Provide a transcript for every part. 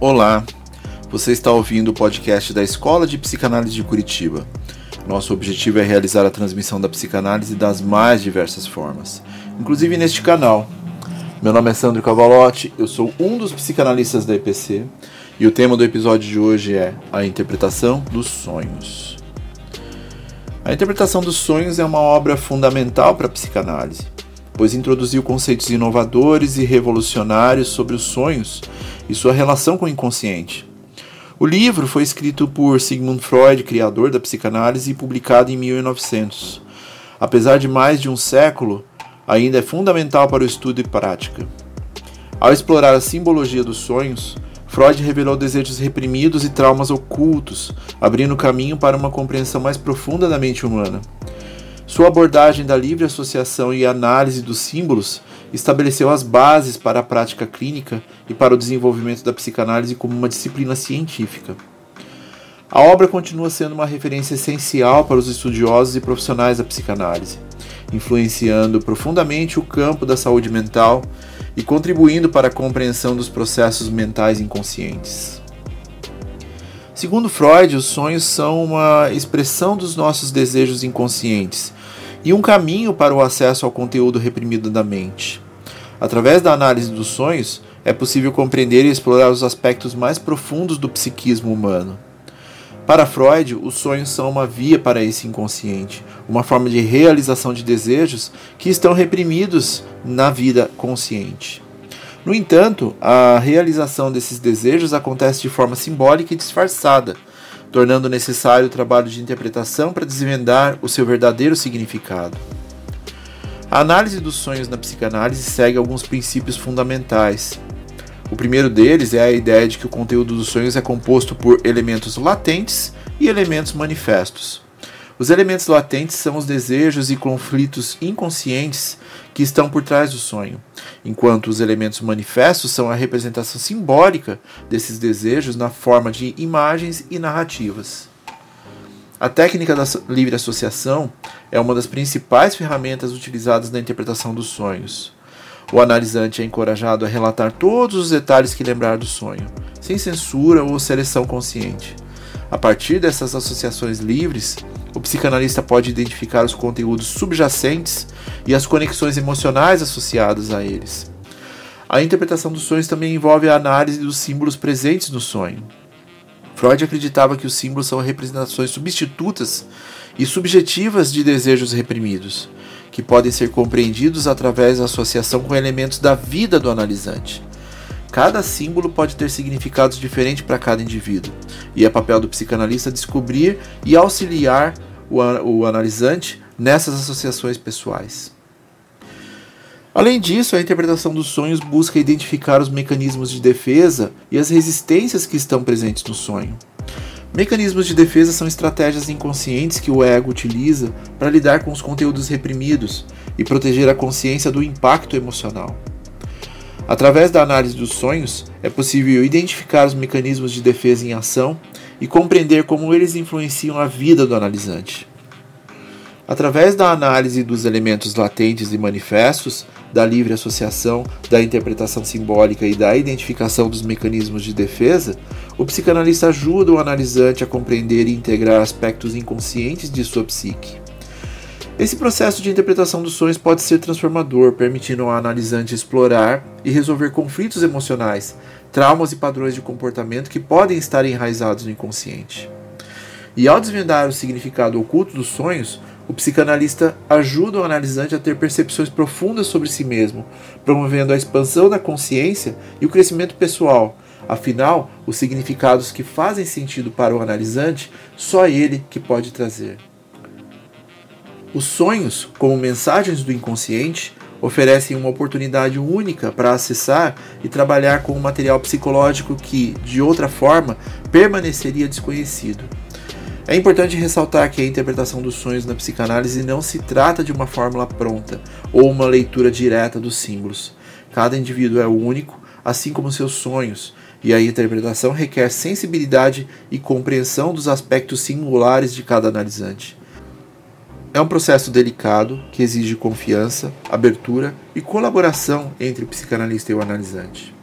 Olá, você está ouvindo o podcast da Escola de Psicanálise de Curitiba. Nosso objetivo é realizar a transmissão da psicanálise das mais diversas formas, inclusive neste canal. Meu nome é Sandro Cavalotti, eu sou um dos psicanalistas da EPC e o tema do episódio de hoje é a interpretação dos sonhos. A interpretação dos sonhos é uma obra fundamental para a psicanálise, pois introduziu conceitos inovadores e revolucionários sobre os sonhos e sua relação com o inconsciente. O livro foi escrito por Sigmund Freud, criador da psicanálise, e publicado em 1900. Apesar de mais de um século, ainda é fundamental para o estudo e prática. Ao explorar a simbologia dos sonhos, Freud revelou desejos reprimidos e traumas ocultos, abrindo caminho para uma compreensão mais profunda da mente humana. Sua abordagem da livre associação e análise dos símbolos estabeleceu as bases para a prática clínica e para o desenvolvimento da psicanálise como uma disciplina científica. A obra continua sendo uma referência essencial para os estudiosos e profissionais da psicanálise, influenciando profundamente o campo da saúde mental e contribuindo para a compreensão dos processos mentais inconscientes. Segundo Freud, os sonhos são uma expressão dos nossos desejos inconscientes e um caminho para o acesso ao conteúdo reprimido da mente. Através da análise dos sonhos, é possível compreender e explorar os aspectos mais profundos do psiquismo humano. Para Freud, os sonhos são uma via para esse inconsciente, uma forma de realização de desejos que estão reprimidos na vida consciente. No entanto, a realização desses desejos acontece de forma simbólica e disfarçada, tornando necessário o trabalho de interpretação para desvendar o seu verdadeiro significado. A análise dos sonhos na psicanálise segue alguns princípios fundamentais. O primeiro deles é a ideia de que o conteúdo dos sonhos é composto por elementos latentes e elementos manifestos. Os elementos latentes são os desejos e conflitos inconscientes que estão por trás do sonho, enquanto os elementos manifestos são a representação simbólica desses desejos na forma de imagens e narrativas. A técnica da livre associação é uma das principais ferramentas utilizadas na interpretação dos sonhos. O analisante é encorajado a relatar todos os detalhes que lembrar do sonho, sem censura ou seleção consciente. A partir dessas associações livres, o psicanalista pode identificar os conteúdos subjacentes e as conexões emocionais associadas a eles. A interpretação dos sonhos também envolve a análise dos símbolos presentes no sonho. Freud acreditava que os símbolos são representações substitutas e subjetivas de desejos reprimidos, que podem ser compreendidos através da associação com elementos da vida do analisante. Cada símbolo pode ter significados diferentes para cada indivíduo, e é papel do psicanalista descobrir e auxiliar o, o analisante nessas associações pessoais. Além disso, a interpretação dos sonhos busca identificar os mecanismos de defesa e as resistências que estão presentes no sonho. Mecanismos de defesa são estratégias inconscientes que o ego utiliza para lidar com os conteúdos reprimidos e proteger a consciência do impacto emocional. Através da análise dos sonhos, é possível identificar os mecanismos de defesa em ação e compreender como eles influenciam a vida do analisante. Através da análise dos elementos latentes e manifestos, da livre associação, da interpretação simbólica e da identificação dos mecanismos de defesa, o psicanalista ajuda o analisante a compreender e integrar aspectos inconscientes de sua psique. Esse processo de interpretação dos sonhos pode ser transformador, permitindo ao analisante explorar e resolver conflitos emocionais, traumas e padrões de comportamento que podem estar enraizados no inconsciente. E ao desvendar o significado oculto dos sonhos, o psicanalista ajuda o analisante a ter percepções profundas sobre si mesmo, promovendo a expansão da consciência e o crescimento pessoal. Afinal, os significados que fazem sentido para o analisante, só ele que pode trazer. Os sonhos, como mensagens do inconsciente, oferecem uma oportunidade única para acessar e trabalhar com um material psicológico que, de outra forma, permaneceria desconhecido. É importante ressaltar que a interpretação dos sonhos na psicanálise não se trata de uma fórmula pronta ou uma leitura direta dos símbolos. Cada indivíduo é único, assim como seus sonhos, e a interpretação requer sensibilidade e compreensão dos aspectos singulares de cada analisante. É um processo delicado que exige confiança, abertura e colaboração entre o psicanalista e o analisante.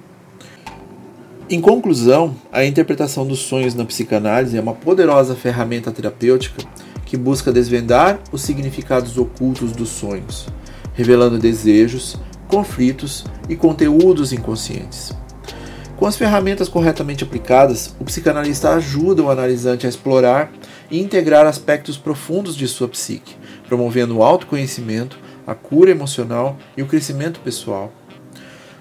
Em conclusão, a interpretação dos sonhos na psicanálise é uma poderosa ferramenta terapêutica que busca desvendar os significados ocultos dos sonhos, revelando desejos, conflitos e conteúdos inconscientes. Com as ferramentas corretamente aplicadas, o psicanalista ajuda o analisante a explorar e integrar aspectos profundos de sua psique, promovendo o autoconhecimento, a cura emocional e o crescimento pessoal.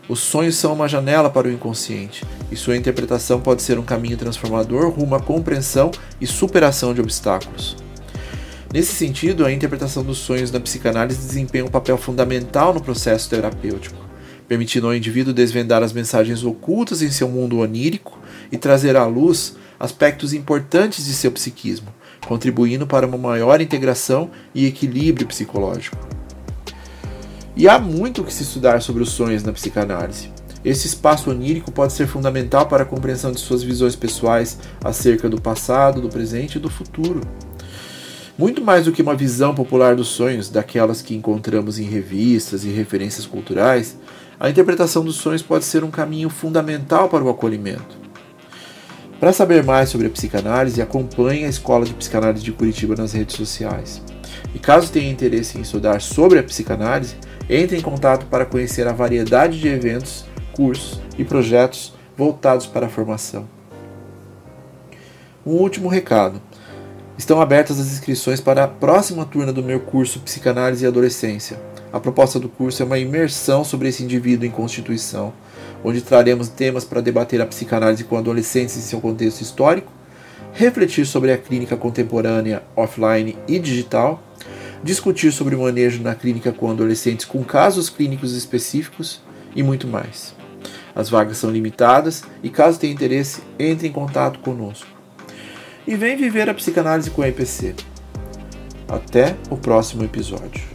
Os sonhos são uma janela para o inconsciente, e sua interpretação pode ser um caminho transformador rumo à compreensão e superação de obstáculos. Nesse sentido, a interpretação dos sonhos na psicanálise desempenha um papel fundamental no processo terapêutico, permitindo ao indivíduo desvendar as mensagens ocultas em seu mundo onírico e trazer à luz aspectos importantes de seu psiquismo, contribuindo para uma maior integração e equilíbrio psicológico. E há muito o que se estudar sobre os sonhos na psicanálise. Esse espaço onírico pode ser fundamental para a compreensão de suas visões pessoais acerca do passado, do presente e do futuro. Muito mais do que uma visão popular dos sonhos, daquelas que encontramos em revistas e referências culturais, a interpretação dos sonhos pode ser um caminho fundamental para o acolhimento. Para saber mais sobre a psicanálise, acompanhe a Escola de Psicanálise de Curitiba nas redes sociais. E caso tenha interesse em estudar sobre a psicanálise, entre em contato para conhecer a variedade de eventos, cursos e projetos voltados para a formação. Um último recado. Estão abertas as inscrições para a próxima turma do meu curso Psicanálise e Adolescência. A proposta do curso é uma imersão sobre esse indivíduo em constituição, onde traremos temas para debater a psicanálise com adolescentes em seu contexto histórico, refletir sobre a clínica contemporânea offline e digital discutir sobre o manejo na clínica com adolescentes com casos clínicos específicos e muito mais. As vagas são limitadas e, caso tenha interesse, entre em contato conosco. E vem viver a psicanálise com a EPC. Até o próximo episódio.